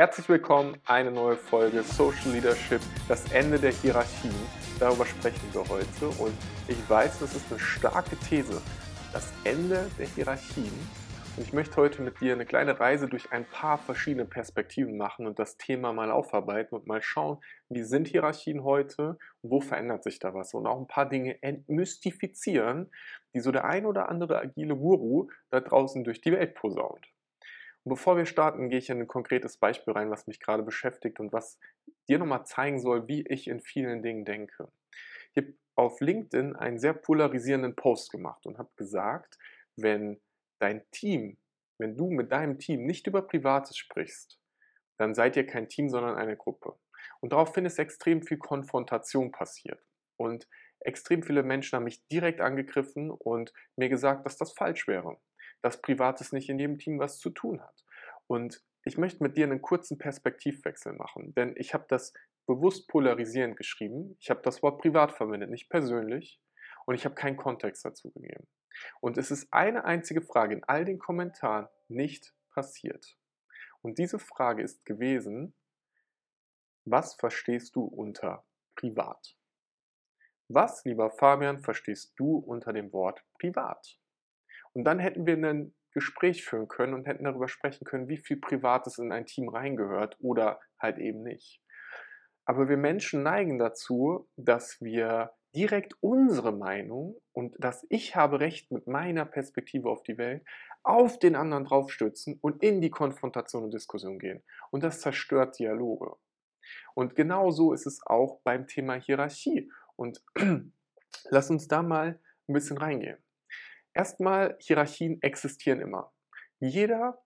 Herzlich willkommen, eine neue Folge Social Leadership, das Ende der Hierarchien. Darüber sprechen wir heute und ich weiß, das ist eine starke These, das Ende der Hierarchien. Und ich möchte heute mit dir eine kleine Reise durch ein paar verschiedene Perspektiven machen und das Thema mal aufarbeiten und mal schauen, wie sind Hierarchien heute und wo verändert sich da was und auch ein paar Dinge entmystifizieren, die so der ein oder andere agile Guru da draußen durch die Welt posaunt. Und bevor wir starten, gehe ich in ein konkretes Beispiel rein, was mich gerade beschäftigt und was dir nochmal zeigen soll, wie ich in vielen Dingen denke. Ich habe auf LinkedIn einen sehr polarisierenden Post gemacht und habe gesagt, wenn dein Team, wenn du mit deinem Team nicht über Privates sprichst, dann seid ihr kein Team, sondern eine Gruppe. Und daraufhin ist extrem viel Konfrontation passiert. Und extrem viele Menschen haben mich direkt angegriffen und mir gesagt, dass das falsch wäre dass Privates nicht in jedem Team was zu tun hat. Und ich möchte mit dir einen kurzen Perspektivwechsel machen, denn ich habe das bewusst polarisierend geschrieben. Ich habe das Wort privat verwendet, nicht persönlich. Und ich habe keinen Kontext dazu gegeben. Und es ist eine einzige Frage in all den Kommentaren nicht passiert. Und diese Frage ist gewesen, was verstehst du unter privat? Was, lieber Fabian, verstehst du unter dem Wort privat? Und dann hätten wir ein Gespräch führen können und hätten darüber sprechen können, wie viel Privates in ein Team reingehört oder halt eben nicht. Aber wir Menschen neigen dazu, dass wir direkt unsere Meinung und dass ich habe Recht mit meiner Perspektive auf die Welt auf den anderen draufstützen und in die Konfrontation und Diskussion gehen. Und das zerstört Dialoge. Und genau so ist es auch beim Thema Hierarchie. Und lass uns da mal ein bisschen reingehen. Erstmal, Hierarchien existieren immer. Jeder,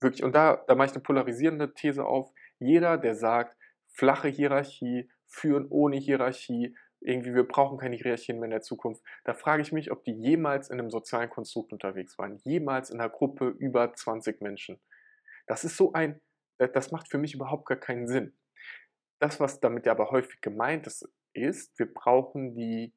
wirklich, und da, da mache ich eine polarisierende These auf, jeder, der sagt, flache Hierarchie, führen ohne Hierarchie, irgendwie, wir brauchen keine Hierarchien mehr in der Zukunft. Da frage ich mich, ob die jemals in einem sozialen Konstrukt unterwegs waren. Jemals in einer Gruppe über 20 Menschen. Das ist so ein, das macht für mich überhaupt gar keinen Sinn. Das, was damit ja aber häufig gemeint ist, ist, wir brauchen die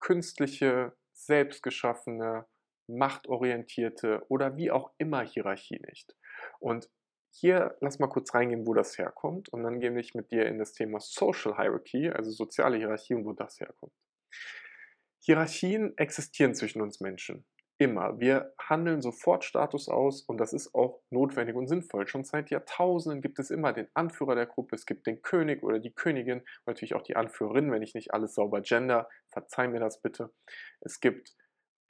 künstliche selbstgeschaffene, machtorientierte oder wie auch immer Hierarchie nicht. Und hier lass mal kurz reingehen, wo das herkommt und dann gehe ich mit dir in das Thema Social Hierarchy, also soziale Hierarchie und wo das herkommt. Hierarchien existieren zwischen uns Menschen. Immer. Wir handeln sofort Status aus und das ist auch notwendig und sinnvoll. Schon seit Jahrtausenden gibt es immer den Anführer der Gruppe, es gibt den König oder die Königin natürlich auch die Anführerin, wenn ich nicht alles sauber gender, verzeih mir das bitte. Es gibt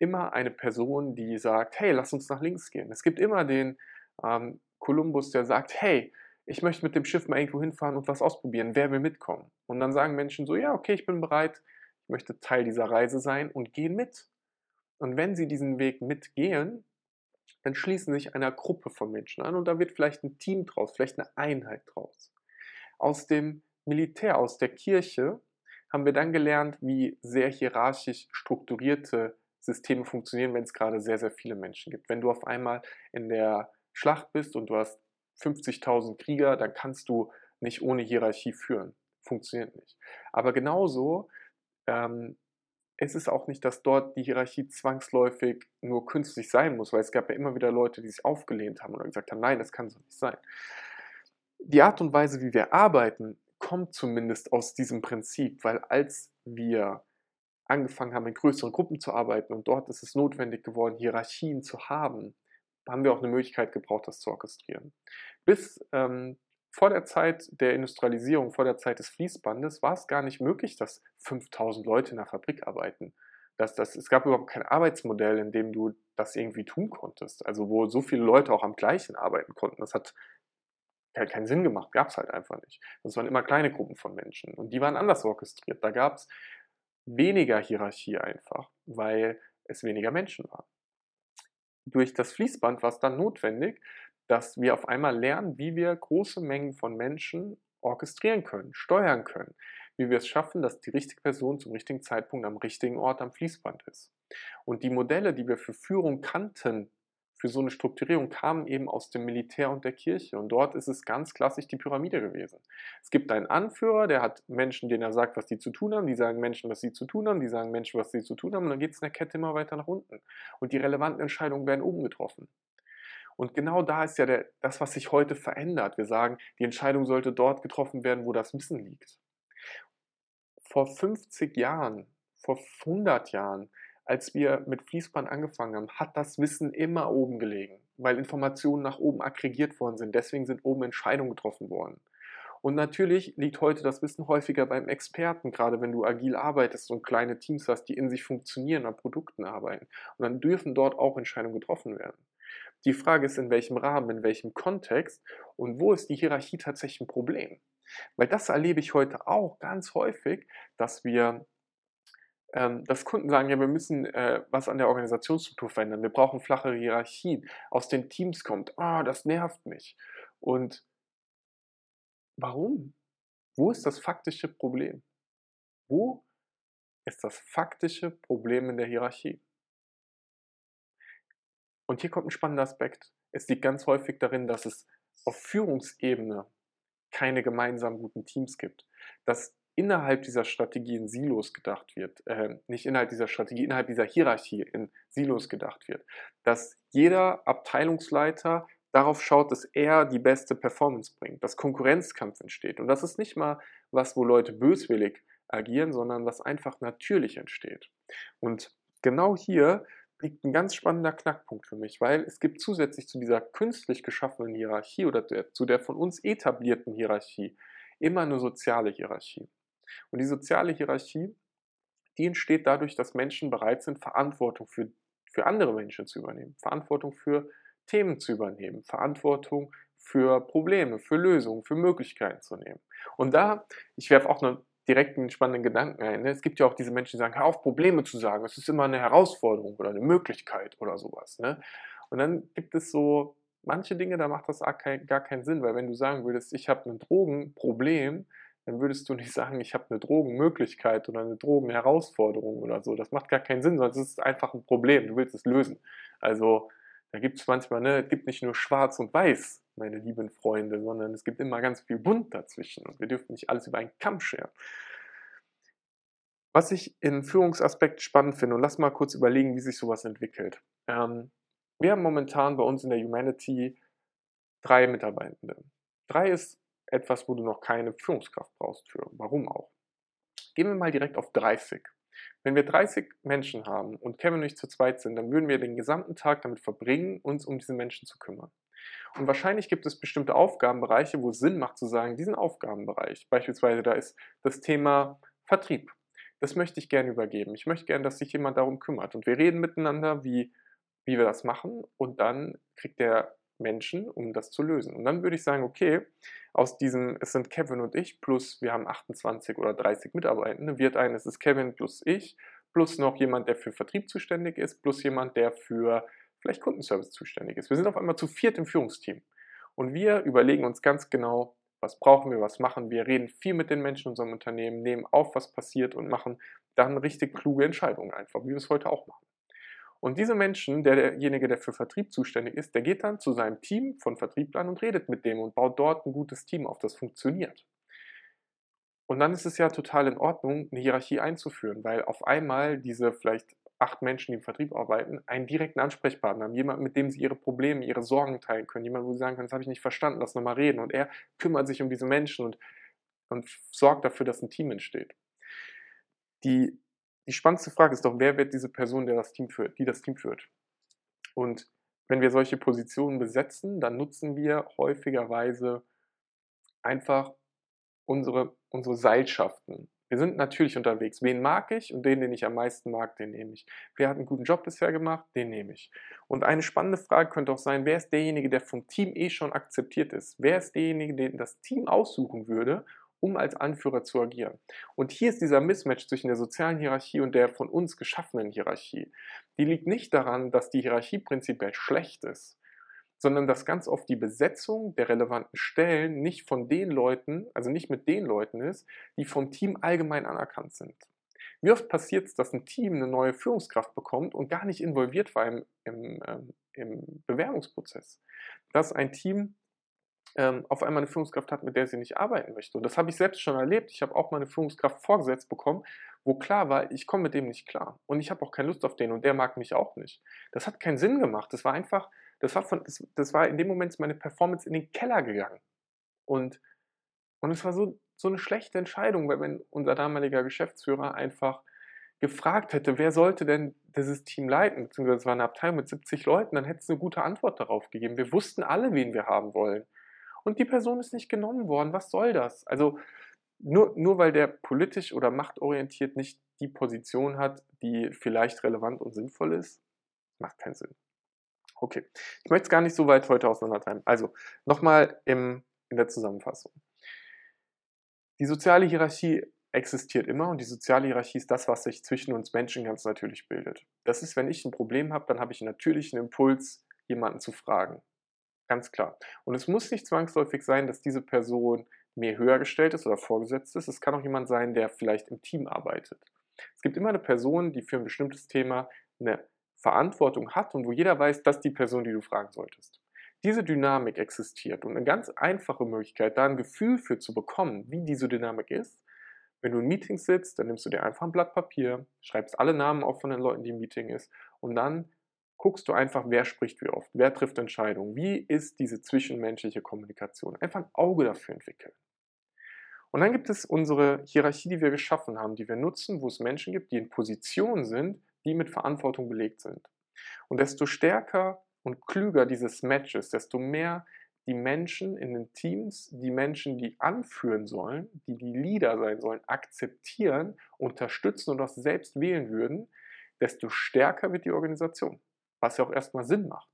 immer eine Person, die sagt, hey, lass uns nach links gehen. Es gibt immer den ähm, Kolumbus, der sagt, hey, ich möchte mit dem Schiff mal irgendwo hinfahren und was ausprobieren, wer will mitkommen? Und dann sagen Menschen so, ja, okay, ich bin bereit, ich möchte Teil dieser Reise sein und gehen mit. Und wenn sie diesen Weg mitgehen, dann schließen sich einer Gruppe von Menschen an und da wird vielleicht ein Team draus, vielleicht eine Einheit draus. Aus dem Militär, aus der Kirche haben wir dann gelernt, wie sehr hierarchisch strukturierte Systeme funktionieren, wenn es gerade sehr, sehr viele Menschen gibt. Wenn du auf einmal in der Schlacht bist und du hast 50.000 Krieger, dann kannst du nicht ohne Hierarchie führen. Funktioniert nicht. Aber genauso ähm, es ist auch nicht, dass dort die Hierarchie zwangsläufig nur künstlich sein muss, weil es gab ja immer wieder Leute, die sich aufgelehnt haben oder gesagt haben, nein, das kann so nicht sein. Die Art und Weise, wie wir arbeiten, kommt zumindest aus diesem Prinzip, weil als wir angefangen haben, in größeren Gruppen zu arbeiten und dort ist es notwendig geworden, Hierarchien zu haben, haben wir auch eine Möglichkeit gebraucht, das zu orchestrieren. Bis ähm, vor der Zeit der Industrialisierung, vor der Zeit des Fließbandes, war es gar nicht möglich, dass 5000 Leute in der Fabrik arbeiten. Das, das, es gab überhaupt kein Arbeitsmodell, in dem du das irgendwie tun konntest. Also wo so viele Leute auch am gleichen arbeiten konnten. Das hat keinen Sinn gemacht, gab es halt einfach nicht. Das waren immer kleine Gruppen von Menschen und die waren anders orchestriert. Da gab es weniger Hierarchie einfach, weil es weniger Menschen waren. Durch das Fließband war es dann notwendig, dass wir auf einmal lernen, wie wir große Mengen von Menschen orchestrieren können, steuern können, wie wir es schaffen, dass die richtige Person zum richtigen Zeitpunkt am richtigen Ort am Fließband ist. Und die Modelle, die wir für Führung kannten, für so eine Strukturierung kamen eben aus dem Militär und der Kirche. Und dort ist es ganz klassisch die Pyramide gewesen. Es gibt einen Anführer, der hat Menschen, denen er sagt, was die zu tun haben. Die sagen Menschen, was sie zu tun haben. Die sagen Menschen, was sie zu tun haben. Und dann geht es in der Kette immer weiter nach unten. Und die relevanten Entscheidungen werden oben getroffen. Und genau da ist ja der, das, was sich heute verändert. Wir sagen, die Entscheidung sollte dort getroffen werden, wo das Wissen liegt. Vor 50 Jahren, vor 100 Jahren, als wir mit Fließband angefangen haben, hat das Wissen immer oben gelegen, weil Informationen nach oben aggregiert worden sind. Deswegen sind oben Entscheidungen getroffen worden. Und natürlich liegt heute das Wissen häufiger beim Experten, gerade wenn du agil arbeitest und kleine Teams hast, die in sich funktionieren, an Produkten arbeiten. Und dann dürfen dort auch Entscheidungen getroffen werden. Die Frage ist, in welchem Rahmen, in welchem Kontext und wo ist die Hierarchie tatsächlich ein Problem? Weil das erlebe ich heute auch ganz häufig, dass wir, ähm, dass Kunden sagen, ja, wir müssen äh, was an der Organisationsstruktur verändern, wir brauchen flache Hierarchien, aus den Teams kommt, ah, das nervt mich. Und warum? Wo ist das faktische Problem? Wo ist das faktische Problem in der Hierarchie? Und hier kommt ein spannender Aspekt. Es liegt ganz häufig darin, dass es auf Führungsebene keine gemeinsamen guten Teams gibt. Dass innerhalb dieser Strategie in Silos gedacht wird, äh, nicht innerhalb dieser Strategie, innerhalb dieser Hierarchie in Silos gedacht wird. Dass jeder Abteilungsleiter darauf schaut, dass er die beste Performance bringt, dass Konkurrenzkampf entsteht. Und das ist nicht mal was, wo Leute böswillig agieren, sondern was einfach natürlich entsteht. Und genau hier liegt ein ganz spannender Knackpunkt für mich, weil es gibt zusätzlich zu dieser künstlich geschaffenen Hierarchie oder der, zu der von uns etablierten Hierarchie immer eine soziale Hierarchie. Und die soziale Hierarchie, die entsteht dadurch, dass Menschen bereit sind, Verantwortung für, für andere Menschen zu übernehmen, Verantwortung für Themen zu übernehmen, Verantwortung für Probleme, für Lösungen, für Möglichkeiten zu nehmen. Und da, ich werfe auch eine direkt einen spannenden Gedanken ein. Ne? Es gibt ja auch diese Menschen, die sagen, hör auf, Probleme zu sagen. Es ist immer eine Herausforderung oder eine Möglichkeit oder sowas. Ne? Und dann gibt es so manche Dinge, da macht das gar keinen Sinn, weil wenn du sagen würdest, ich habe ein Drogenproblem, dann würdest du nicht sagen, ich habe eine Drogenmöglichkeit oder eine Drogenherausforderung oder so. Das macht gar keinen Sinn, sondern es ist einfach ein Problem. Du willst es lösen. Also da gibt es manchmal, ne, es gibt nicht nur schwarz und weiß, meine lieben Freunde, sondern es gibt immer ganz viel bunt dazwischen und wir dürfen nicht alles über einen Kamm scheren. Was ich in Führungsaspekt spannend finde, und lass mal kurz überlegen, wie sich sowas entwickelt. Ähm, wir haben momentan bei uns in der Humanity drei Mitarbeitende. Drei ist etwas, wo du noch keine Führungskraft brauchst für. Warum auch? Gehen wir mal direkt auf 30. Wenn wir 30 Menschen haben und Kevin und ich zu zweit sind, dann würden wir den gesamten Tag damit verbringen, uns um diese Menschen zu kümmern. Und wahrscheinlich gibt es bestimmte Aufgabenbereiche, wo es Sinn macht zu sagen, diesen Aufgabenbereich, beispielsweise da ist das Thema Vertrieb. Das möchte ich gerne übergeben. Ich möchte gerne, dass sich jemand darum kümmert. Und wir reden miteinander, wie, wie wir das machen. Und dann kriegt der Menschen, um das zu lösen. Und dann würde ich sagen, okay, aus diesem, es sind Kevin und ich, plus wir haben 28 oder 30 Mitarbeitende, wird ein, es ist Kevin plus ich, plus noch jemand, der für Vertrieb zuständig ist, plus jemand, der für vielleicht Kundenservice zuständig ist. Wir sind auf einmal zu viert im Führungsteam. Und wir überlegen uns ganz genau, was brauchen wir, was machen wir, reden viel mit den Menschen in unserem Unternehmen, nehmen auf, was passiert und machen dann richtig kluge Entscheidungen einfach, wie wir es heute auch machen. Und diese Menschen, der, derjenige, der für Vertrieb zuständig ist, der geht dann zu seinem Team von Vertrieblern und redet mit dem und baut dort ein gutes Team auf, das funktioniert. Und dann ist es ja total in Ordnung, eine Hierarchie einzuführen, weil auf einmal diese vielleicht acht Menschen, die im Vertrieb arbeiten, einen direkten Ansprechpartner haben, jemanden, mit dem sie ihre Probleme, ihre Sorgen teilen können, jemanden, wo sie sagen können, das habe ich nicht verstanden, lass nochmal reden. Und er kümmert sich um diese Menschen und, und sorgt dafür, dass ein Team entsteht. Die die spannendste Frage ist doch, wer wird diese Person, der das Team führt, die das Team führt? Und wenn wir solche Positionen besetzen, dann nutzen wir häufigerweise einfach unsere, unsere Seilschaften. Wir sind natürlich unterwegs. Wen mag ich? Und den, den ich am meisten mag, den nehme ich. Wer hat einen guten Job bisher gemacht? Den nehme ich. Und eine spannende Frage könnte auch sein, wer ist derjenige, der vom Team eh schon akzeptiert ist? Wer ist derjenige, den das Team aussuchen würde um als Anführer zu agieren. Und hier ist dieser Mismatch zwischen der sozialen Hierarchie und der von uns geschaffenen Hierarchie. Die liegt nicht daran, dass die Hierarchie prinzipiell schlecht ist, sondern dass ganz oft die Besetzung der relevanten Stellen nicht von den Leuten, also nicht mit den Leuten ist, die vom Team allgemein anerkannt sind. Wie oft passiert es, dass ein Team eine neue Führungskraft bekommt und gar nicht involviert war im, im, ähm, im Bewerbungsprozess? Dass ein Team ähm, auf einmal eine Führungskraft hat, mit der sie nicht arbeiten möchte. Und das habe ich selbst schon erlebt. Ich habe auch mal eine Führungskraft vorgesetzt bekommen, wo klar war, ich komme mit dem nicht klar. Und ich habe auch keine Lust auf den und der mag mich auch nicht. Das hat keinen Sinn gemacht. Das war einfach, das war, von, das, das war in dem Moment meine Performance in den Keller gegangen. Und, und es war so, so eine schlechte Entscheidung, weil wenn unser damaliger Geschäftsführer einfach gefragt hätte, wer sollte denn dieses Team leiten, beziehungsweise es war eine Abteilung mit 70 Leuten, dann hätte es eine gute Antwort darauf gegeben. Wir wussten alle, wen wir haben wollen. Und die Person ist nicht genommen worden. Was soll das? Also nur, nur weil der politisch oder machtorientiert nicht die Position hat, die vielleicht relevant und sinnvoll ist, macht keinen Sinn. Okay, ich möchte es gar nicht so weit heute auseinandertreiben. Also nochmal in der Zusammenfassung. Die soziale Hierarchie existiert immer und die soziale Hierarchie ist das, was sich zwischen uns Menschen ganz natürlich bildet. Das ist, wenn ich ein Problem habe, dann habe ich einen natürlichen Impuls, jemanden zu fragen. Ganz klar. Und es muss nicht zwangsläufig sein, dass diese Person mir höher gestellt ist oder vorgesetzt ist. Es kann auch jemand sein, der vielleicht im Team arbeitet. Es gibt immer eine Person, die für ein bestimmtes Thema eine Verantwortung hat und wo jeder weiß, dass die Person, die du fragen solltest. Diese Dynamik existiert und eine ganz einfache Möglichkeit, da ein Gefühl für zu bekommen, wie diese Dynamik ist, wenn du in Meetings sitzt, dann nimmst du dir einfach ein Blatt Papier, schreibst alle Namen auf von den Leuten, die im Meeting ist und dann guckst du einfach, wer spricht wie oft, wer trifft Entscheidungen, wie ist diese zwischenmenschliche Kommunikation. Einfach ein Auge dafür entwickeln. Und dann gibt es unsere Hierarchie, die wir geschaffen haben, die wir nutzen, wo es Menschen gibt, die in Positionen sind, die mit Verantwortung belegt sind. Und desto stärker und klüger dieses Match ist, desto mehr die Menschen in den Teams, die Menschen, die anführen sollen, die die Leader sein sollen, akzeptieren, unterstützen und auch selbst wählen würden, desto stärker wird die Organisation, was ja auch erstmal Sinn macht.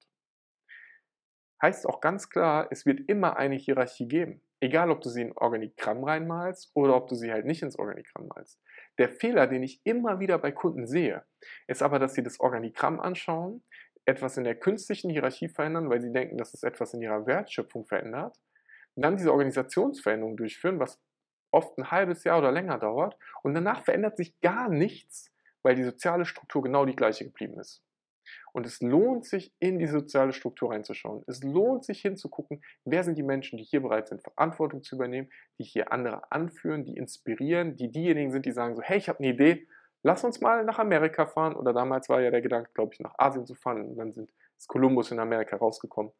Heißt auch ganz klar, es wird immer eine Hierarchie geben. Egal, ob du sie in Organigramm reinmalst oder ob du sie halt nicht ins Organigramm malst. Der Fehler, den ich immer wieder bei Kunden sehe, ist aber, dass sie das Organigramm anschauen, etwas in der künstlichen Hierarchie verändern, weil sie denken, dass es etwas in ihrer Wertschöpfung verändert, dann diese Organisationsveränderung durchführen, was oft ein halbes Jahr oder länger dauert, und danach verändert sich gar nichts, weil die soziale Struktur genau die gleiche geblieben ist. Und es lohnt sich, in die soziale Struktur reinzuschauen. Es lohnt sich hinzugucken, wer sind die Menschen, die hier bereit sind, Verantwortung zu übernehmen, die hier andere anführen, die inspirieren, die diejenigen sind, die sagen so, hey, ich habe eine Idee, lass uns mal nach Amerika fahren. Oder damals war ja der Gedanke, glaube ich, nach Asien zu fahren. Und dann sind, ist Kolumbus in Amerika rausgekommen.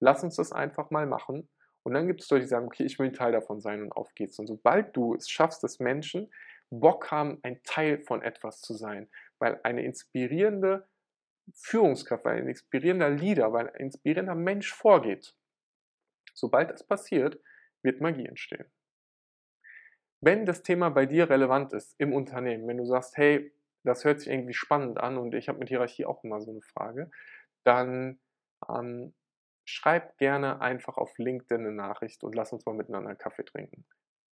Lass uns das einfach mal machen. Und dann gibt es Leute, die sagen, okay, ich will ein Teil davon sein und auf geht's. Und sobald du es schaffst, dass Menschen Bock haben, ein Teil von etwas zu sein, weil eine inspirierende Führungskraft, weil ein inspirierender Leader, weil ein inspirierender Mensch vorgeht, sobald das passiert, wird Magie entstehen. Wenn das Thema bei dir relevant ist im Unternehmen, wenn du sagst, hey, das hört sich irgendwie spannend an und ich habe mit Hierarchie auch immer so eine Frage, dann ähm, schreib gerne einfach auf LinkedIn eine Nachricht und lass uns mal miteinander Kaffee trinken.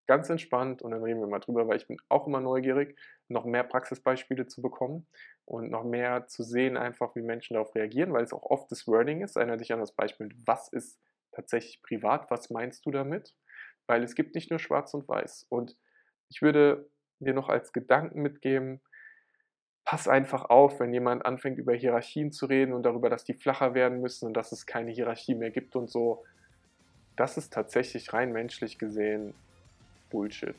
Ganz entspannt und dann reden wir mal drüber, weil ich bin auch immer neugierig, noch mehr Praxisbeispiele zu bekommen und noch mehr zu sehen, einfach wie Menschen darauf reagieren, weil es auch oft das Wording ist. Erinnere dich an das Beispiel, was ist tatsächlich privat, was meinst du damit? Weil es gibt nicht nur schwarz und weiß. Und ich würde dir noch als Gedanken mitgeben, pass einfach auf, wenn jemand anfängt über Hierarchien zu reden und darüber, dass die flacher werden müssen und dass es keine Hierarchie mehr gibt und so. Das ist tatsächlich rein menschlich gesehen Bullshit.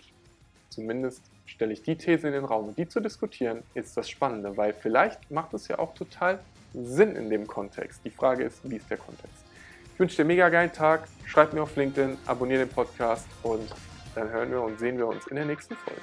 Zumindest stelle ich die These in den Raum. Die zu diskutieren ist das Spannende, weil vielleicht macht es ja auch total Sinn in dem Kontext. Die Frage ist, wie ist der Kontext? Ich wünsche dir einen mega geilen Tag. Schreib mir auf LinkedIn, abonniere den Podcast und dann hören wir und sehen wir uns in der nächsten Folge.